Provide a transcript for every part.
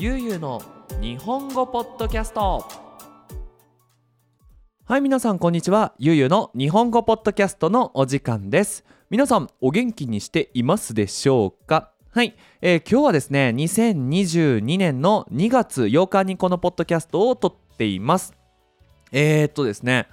ゆうゆうの日本語ポッドキャスト。はい皆さんこんにちは。ゆうゆうの日本語ポッドキャストのお時間です。皆さんお元気にしていますでしょうか？はい、えー、今日はですね2022年の2月8日にこのポッドキャストを撮っています。えー、っとですね。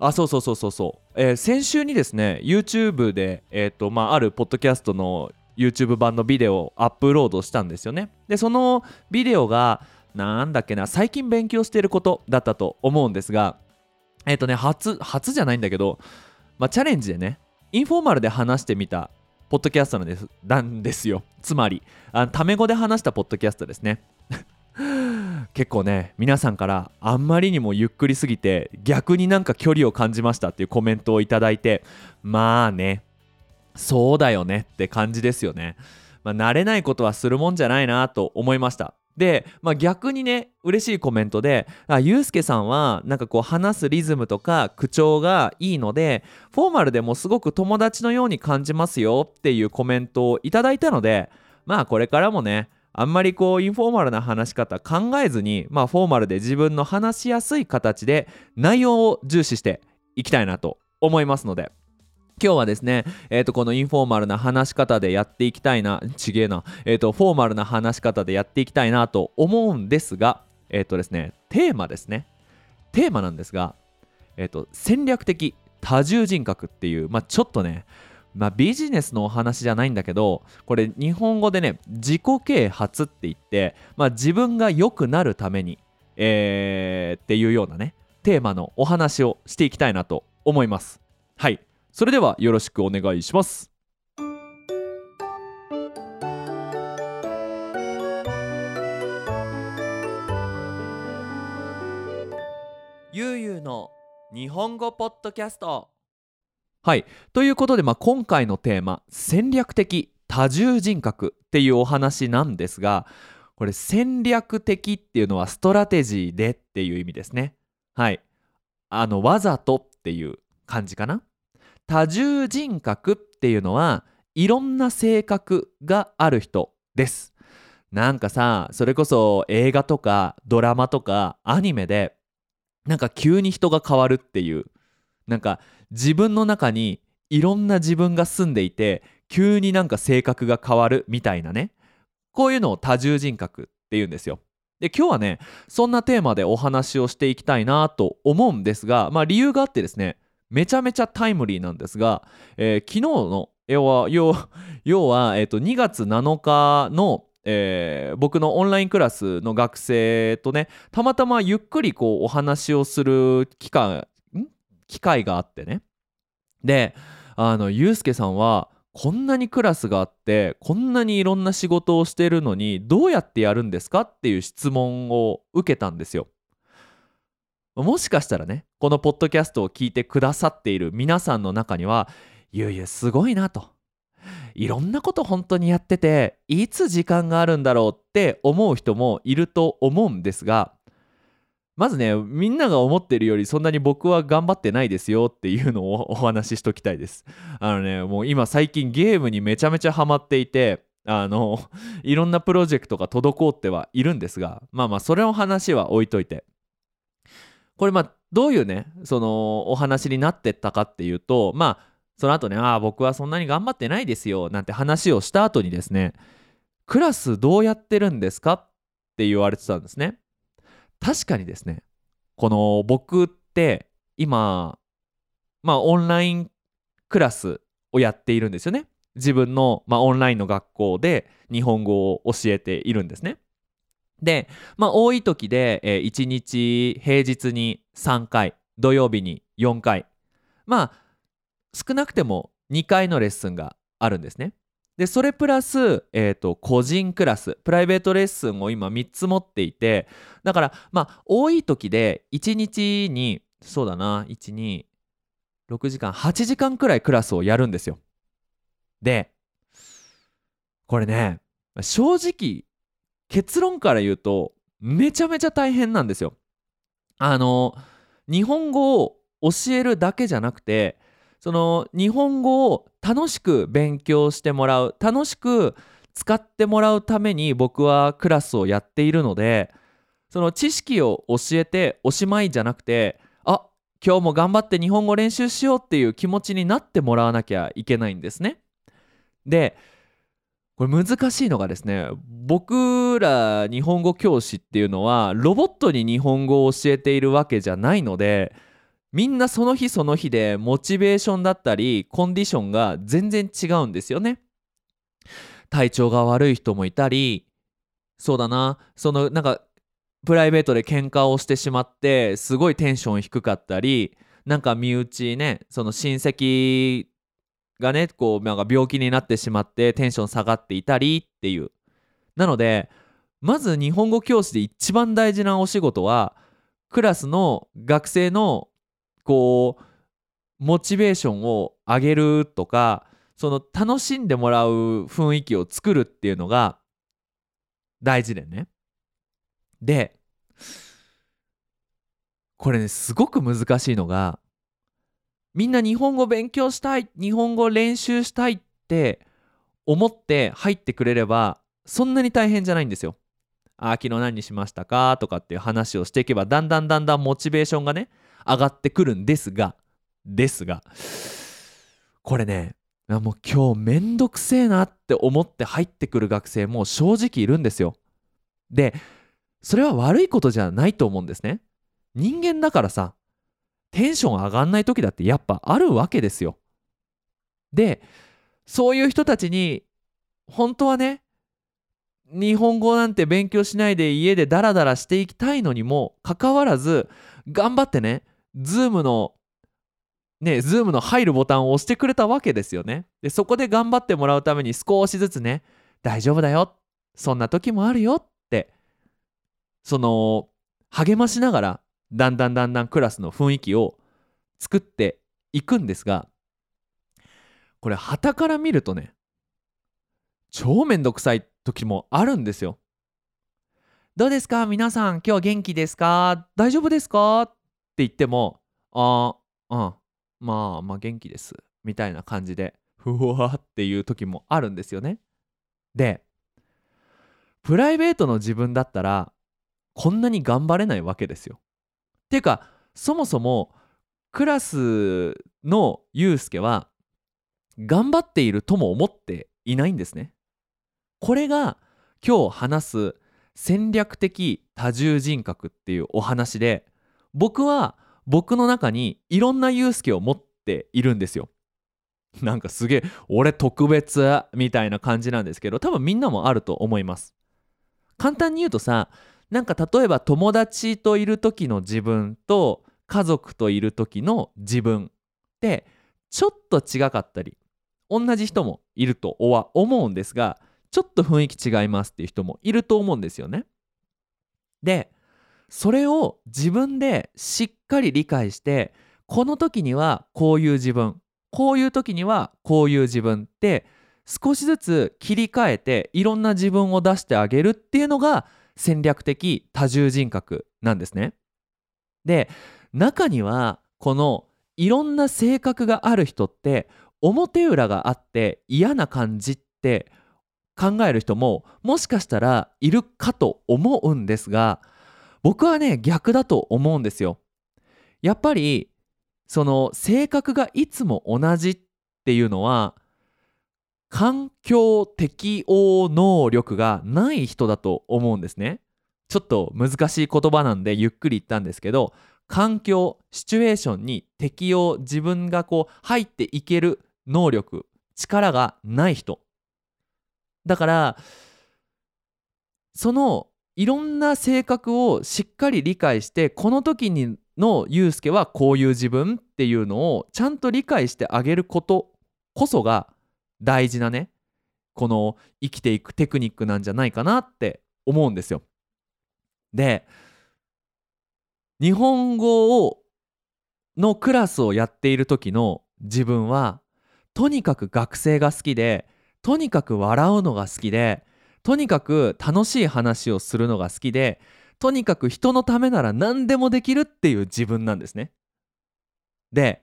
あそうそうそうそうそう、えー、先週にですね YouTube で、えーとまあ、あるポッドキャストの YouTube 版のビデオをアップロードしたんですよね。でそのビデオがなんだっけな最近勉強していることだったと思うんですがえっ、ー、とね初初じゃないんだけど、まあ、チャレンジでねインフォーマルで話してみたポッドキャストなんですなんですよ。つまりあのタメ語で話したポッドキャストですね。結構ね皆さんからあんまりにもゆっくりすぎて逆になんか距離を感じましたっていうコメントをいただいてまあねそうだよねって感じですよね。まあ、慣れないことはするもんじゃないなと思いました。で、まあ、逆にね嬉しいコメントであゆうすけさんはなんかこう話すリズムとか口調がいいのでフォーマルでもすごく友達のように感じますよっていうコメントをいただいたのでまあこれからもねあんまりこうインフォーマルな話し方考えずにまあフォーマルで自分の話しやすい形で内容を重視していきたいなと思いますので今日はですね、えー、とこのインフォーマルな話し方でやっていきたいなちげえな、えー、とフォーマルな話し方でやっていきたいなと思うんですがえっ、ー、とですねテーマですね。テーマなんですが、えー、と戦略的多重人格っていうまあちょっとねまあ、ビジネスのお話じゃないんだけどこれ日本語でね自己啓発って言って、まあ、自分が良くなるために、えー、っていうようなねテーマのお話をしていきたいなと思います。はい。それではよろしくお願いします。ゆうゆうの日本語ポッドキャスト。はい。ということで、まあ、今回のテーマ戦略的多重人格っていうお話なんですがこれ戦略的っていうのはストラテジーでっていう意味ですね。はい。あのわざとっていう感じかな多重人格っていうのはいろんな性格がある人です。なんかさそれこそ映画とかドラマとかアニメでなんか急に人が変わるっていう。なんか自分の中にいろんな自分が住んでいて急になんか性格が変わるみたいなね。こういうのを多重人格っていうんですよ。で今日はねそんなテーマでお話をしていきたいなと思うんですがまあ理由があってですねめちゃめちゃタイムリーなんですが、えー、昨日の要は 要は、えー、と2月7日の、えー、僕のオンラインクラスの学生とねたまたまゆっくりこうお話をする機会機会があってね。であのゆうすけさんはこんなにクラスがあってこんなにいろんな仕事をしてるのにどうやってやるんですか？っていう質問を受けたんですよ。もしかしたらねこのポッドキャストを聞いてくださっている皆さんの中にはゆうゆうすごいなと。いろんなこと本当にやってていつ時間があるんだろうって思う人もいると思うんですがまずねみんなが思ってるよりそんなに僕は頑張ってないですよっていうのをお話ししときたいです。あのねもう今最近ゲームにめちゃめちゃハマっていてあのいろんなプロジェクトが滞ってはいるんですがまあまあそれの話は置いといて。これまあどういうねそのお話になってったかっていうとまあその後ねああ僕はそんなに頑張ってないですよなんて話をした後にですねクラスどうやってるんですかって言われてたんですね。確かにですねこの僕って今まあオンラインクラスをやっているんですよね。自分の、まあ、オンラインの学校で日本語を教えているんですね。で、まあ、多い時で、えー、1日平日に3回土曜日に4回まあ少なくても2回のレッスンがあるんですね。でそれプラス、えーと、個人クラスプライベートレッスンを今3つ持っていてだからまあ多い時で1日にそうだな126時間8時間くらいクラスをやるんですよ。でこれね正直結論から言うとめちゃめちゃ大変なんですよ。あの日本語を教えるだけじゃなくてその日本語を楽しく勉強してもらう楽しく使ってもらうために僕はクラスをやっているのでその知識を教えておしまいじゃなくてあ今日も頑張って日本語練習しようっていう気持ちになってもらわなきゃいけないんですね。でこれ難しいのがですね僕ら日本語教師っていうのはロボットに日本語を教えているわけじゃないのでみんなその日その日でモチベーションだったりコンディションが全然違うんですよね。体調が悪い人もいたりそうだなそのなんかプライベートで喧嘩をしてしまってすごいテンション低かったりなんか身内ねその親戚がねこうなんか病気になってしまってテンション下がっていたりっていう。なのでまず日本語教師で一番大事なお仕事はクラスの学生のこうモチベーションを上げるとかその楽しんでもらう雰囲気を作るっていうのが大事でね。でこれねすごく難しいのがみんな日本語勉強したい日本語練習したいって思って入ってくれればそんなに大変じゃないんですよ。あ昨日何しましたか？とかっていう話をしていけばだんだんだんだんモチベーションがね上がってくるんですがですがこれねもう今日めんどくせえなって思って入ってくる学生も正直いるんですよ。でそれは悪いことじゃないと思うんですね。人間だからさテンション上がんない時だってやっぱあるわけですよ。でそういう人たちに本当はね日本語なんて勉強しないで家でダラダラしていきたいのにもかかわらず頑張ってね Zoom のね Zoom の入るボタンを押してくれたわけですよね。でそこで頑張ってもらうために少しずつね大丈夫だよそんな時もあるよってその励ましながらだんだんだんだんクラスの雰囲気を作っていくんですがこれ旗から見るとね超めんどくさい時もあるんですよ。どうですか？皆さん今日元気ですか？大丈夫ですか？って言ってもああうんまあまあ元気ですみたいな感じでふわっていう時もあるんですよね。でプライベートの自分だったらこんなに頑張れないわけですよ。ていうかそもそもクラスのユうスケは頑張っているとも思っていないんですね。これが今日話す戦略的多重人格っていうお話で僕は僕の中にいろんなユうスケを持っているんですよ。なんかすげえ俺特別みたいな感じなんですけど多分みんなもあると思います。簡単に言うとさなんか例えば友達といる時の自分と家族といる時の自分ってちょっと違かったり同じ人もいるとは思うんですがちょっと雰囲気違いますっていう人もいると思うんですよね。でそれを自分でしっかり理解してこの時にはこういう自分こういう時にはこういう自分って少しずつ切り替えていろんな自分を出してあげるっていうのが戦略的多重人格なんですね。で中にはこのいろんな性格がある人って表裏があって嫌な感じって考える人ももしかしたらいるかと思うんですが僕はね逆だと思うんですよ。やっぱりその性格がいつも同じっていうのは環境適応能力がない人だと思うんですね。ちょっと難しい言葉なんでゆっくり言ったんですけど環境シチュエーションに適応自分がこう入っていける能力力がない人だからそのいろんな性格をしっかり理解してこの時にのユうスケはこういう自分っていうのをちゃんと理解してあげることこそが大事なねこの生きていくテクニックなんじゃないかなって思うんですよ。で日本語をのクラスをやっている時の自分はとにかく学生が好きでとにかく笑うのが好きでとにかく楽しい話をするのが好きでとにかく人のためなら何でもできるっていう自分なんですね。で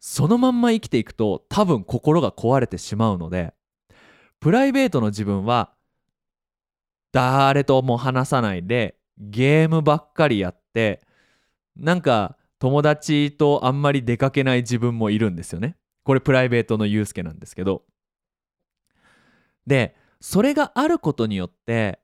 そのまんま生きていくと多分心が壊れてしまうのでプライベートの自分は誰とも話さないでゲームばっかりやってなんか友達とあんまり出かけない自分もいるんですよね。これプライベートのユうスケなんですけど。でそれがあることによって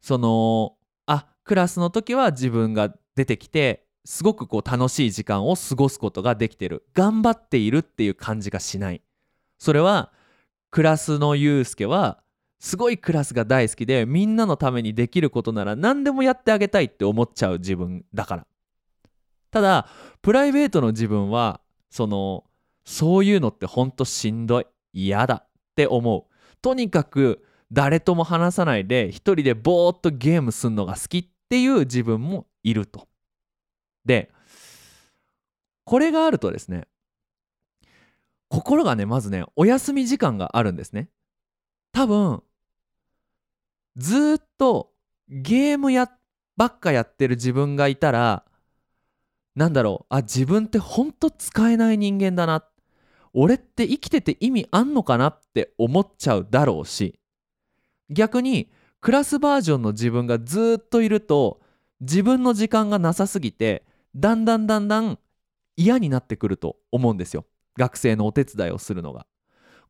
そのあクラスの時は自分が出てきてすごくこう楽しい時間を過ごすことができてる。頑張っているっていう感じがしない。それはクラスのユうスケはすごいクラスが大好きでみんなのためにできることなら何でもやってあげたいって思っちゃう自分だから。ただプライベートの自分はそのそういうのってほんとしんどい。嫌だ。って思う。とにかく誰とも話さないで一人でぼーっとゲームすんのが好きっていう自分もいると。でこれがあるとですね心がねまずねお休み時間があるんですね。多分ずっとゲームやばっかやってる自分がいたらなんだろうあ自分ってほんと使えない人間だな。俺って生きてて意味あんのかなって思っちゃうだろうし。逆にクラスバージョンの自分がずっといると自分の時間がなさすぎてだんだんだんだん嫌になってくると思うんですよ学生のお手伝いをするのが。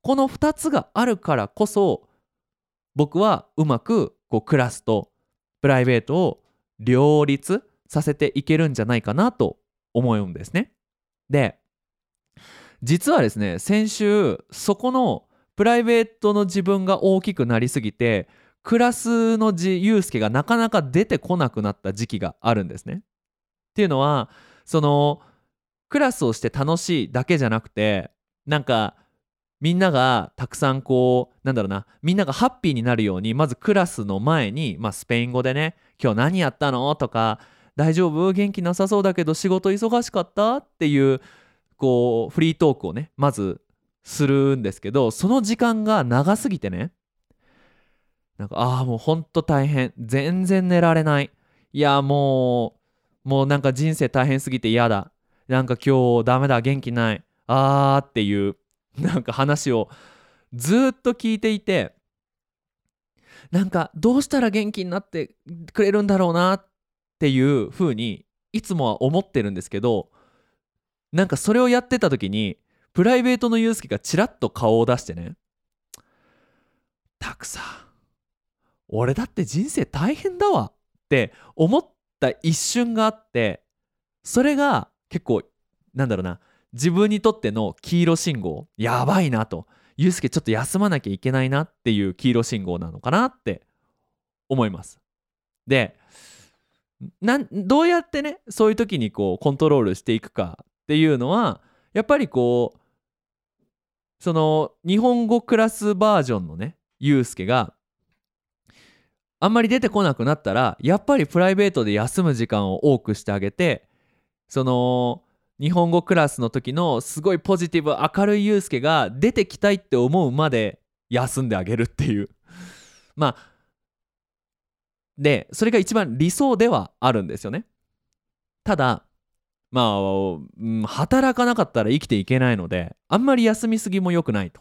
この2つがあるからこそ僕はうまくこうクラスとプライベートを両立させていけるんじゃないかなと思うんですね。で実はですね先週そこのプライベートの自分が大きくなりすぎてクラスのユうスケがなかなか出てこなくなった時期があるんですね。っていうのはそのクラスをして楽しいだけじゃなくてなんかみんながたくさんこうなんだろうなみんながハッピーになるようにまずクラスの前に、まあ、スペイン語でね「今日何やったの?」とか「大丈夫？元気なさそうだけど仕事忙しかった?」っていうこうフリートークをねまずするんですけどその時間が長すぎてねなんかああもうほんと大変全然寝られないいやもうもうなんか人生大変すぎて嫌だ。なんか今日ダメだ元気ない。あーっていう なんか話をずっと聞いていてなんかどうしたら元気になってくれるんだろうなっていうふうにいつもは思ってるんですけどなんかそれをやってた時にプライベートのユうスケがチラッと顔を出してねたくさん俺だって人生大変だわって思った一瞬があってそれが結構なんだろうな自分にとっての黄色信号やばいなと。ユうスケちょっと休まなきゃいけないなっていう黄色信号なのかなって思います。でなんどうやってねそういう時にこうコントロールしていくかっていうのはやっぱりこうその日本語クラスバージョンのねユうスケがあんまり出てこなくなったらやっぱりプライベートで休む時間を多くしてあげてその日本語クラスの時のすごいポジティブ明るいユうスケが出てきたいって思うまで休んであげるっていう。まあでそれが一番理想ではあるんですよね。ただまあ、うん、働かなかったら生きていけないのであんまり休みすぎも良くないと。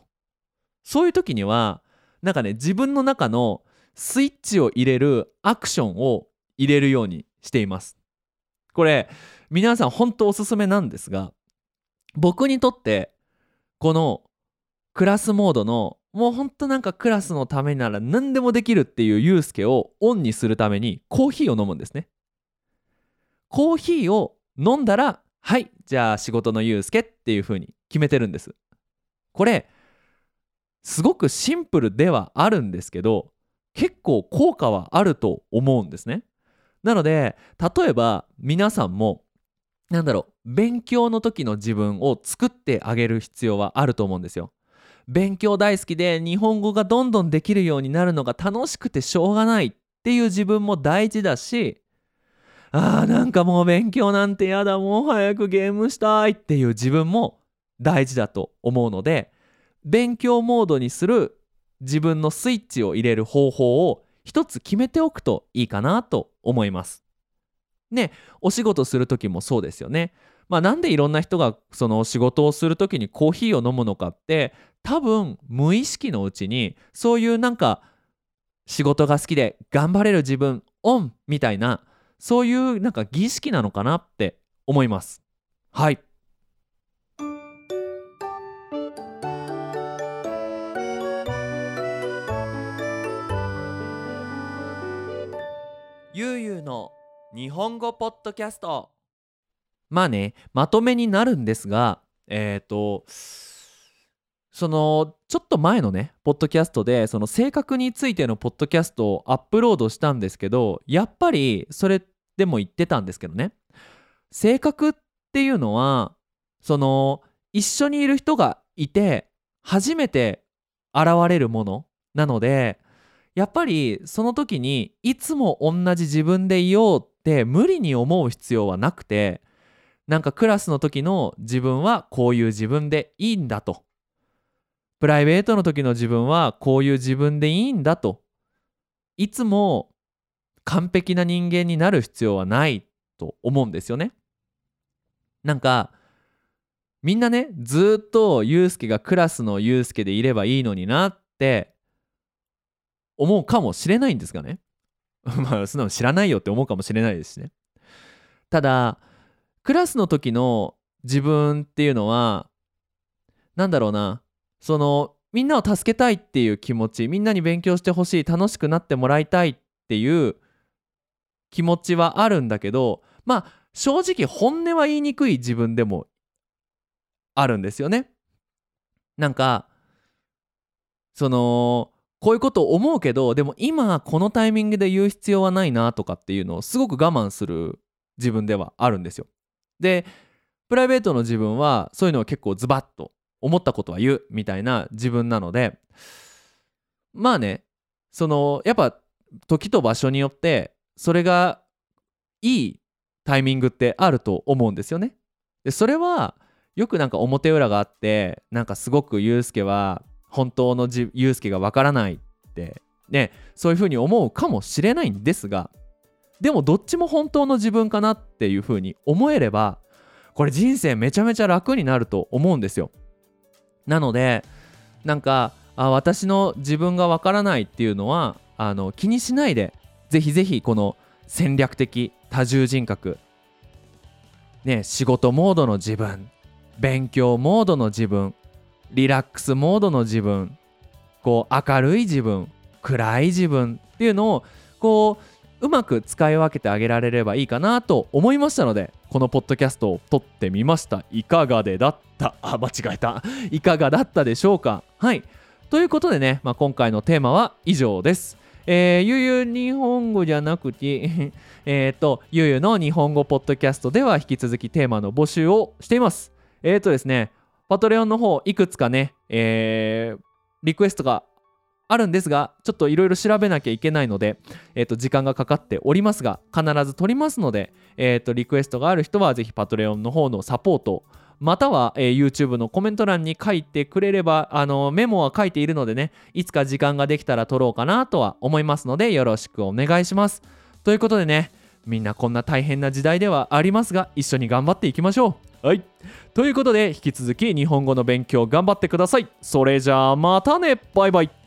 そういう時にはなんかね自分の中のスイッチを入れるアクションを入れるようにしています。これ皆さん本当おすすめなんですが僕にとってこのクラスモードのもうほんとなんかクラスのためなら何でもできるっていうユうスケをオンにするためにコーヒーを飲むんですね。コーヒーを飲んだらはいじゃあ仕事のユうスケっていう風に決めてるんです。これすごくシンプルではあるんですけど結構効果はあると思うんですねなので例えば皆さんもなんだろう勉強の時の自分を作ってあげる必要はあると思うんですよ。勉強大好きで日本語がどんどんできるようになるのが楽しくてしょうがないっていう自分も大事だしあーなんかもう勉強なんてやだもう早くゲームしたいっていう自分も大事だと思うので勉強モードにする自分のスイッチを入れる方法を一つ決めておくといいかなと思います。ねお仕事する時もそうですよね。まあ、なんでいろんな人がその仕事をする時にコーヒーを飲むのかって多分無意識のうちにそういうなんか仕事が好きで頑張れる自分オンみたいなそういうなんか儀式なのかなって思います。はい。ゆうゆうの日本語ポッドキャスト。まあねまとめになるんですがえっ、ー、とそのちょっと前のねポッドキャストでその性格についてのポッドキャストをアップロードしたんですけどやっぱりそれでも言ってたんですけどね。性格っていうのはその一緒にいる人がいて初めて現れるものなのでやっぱりその時にいつも同じ自分でいようって無理に思う必要はなくてなんかクラスの時の自分はこういう自分でいいんだと。プライベートの時の自分はこういう自分でいいんだと。いつも完璧な人間になる必要はないと思うんですよね。なんかみんなねずっとユうスケがクラスのユうスケでいればいいのになって思うかもしれないんですがね。まあ素直に知らないよって思うかもしれないですしね。ただクラスの時の自分っていうのはなんだろうな。そのみんなを助けたいっていう気持ちみんなに勉強してほしい楽しくなってもらいたいっていう気持ちはあるんだけどまあ正直本音は言いにくい自分でもあるんですよね。なんかそのこういうこと思うけどでも今このタイミングで言う必要はないなとかっていうのをすごく我慢する自分ではあるんですよ。でプライベートの自分はそういうのを結構ズバッと思ったことは言うみたいな自分なのでまあねそのやっぱ時と場所によってそれがいいタイミングってあると思うんですよね。でそれはよくなんか表裏があってなんかすごくユうスケは本当のじユうスケがわからないってねそういうふうに思うかもしれないんですがでもどっちも本当の自分かなっていうふうに思えればこれ人生めちゃめちゃ楽になると思うんですよ。なのでなんかあ私の自分がわからないっていうのはあの気にしないでぜひぜひこの戦略的多重人格ね仕事モードの自分勉強モードの自分リラックスモードの自分こう明るい自分暗い自分っていうのをこううまく使い分けてあげられればいいかなと思いましたのでこのポッドキャストを撮ってみました。いかがでだった？あ間違えた。いかがだったでしょうか？はい。ということでね、まあ、今回のテーマは以上です。えー、ゆゆ日本語じゃなくて えっと、ゆゆの日本語ポッドキャストでは引き続きテーマの募集をしています。えっ、ー、とですね、パトレオンの方いくつかね、えー、リクエストがあるんですがちょっといろいろ調べなきゃいけないので、えー、と時間がかかっておりますが必ず取りますので、えー、とリクエストがある人はぜひパトレオンの方のサポートまたは、えー、YouTube のコメント欄に書いてくれればあのメモは書いているのでねいつか時間ができたら撮ろうかなとは思いますのでよろしくお願いします。ということでねみんなこんな大変な時代ではありますが一緒に頑張っていきましょう。はい。ということで引き続き日本語の勉強頑張ってください。それじゃあまたね。バイバイ。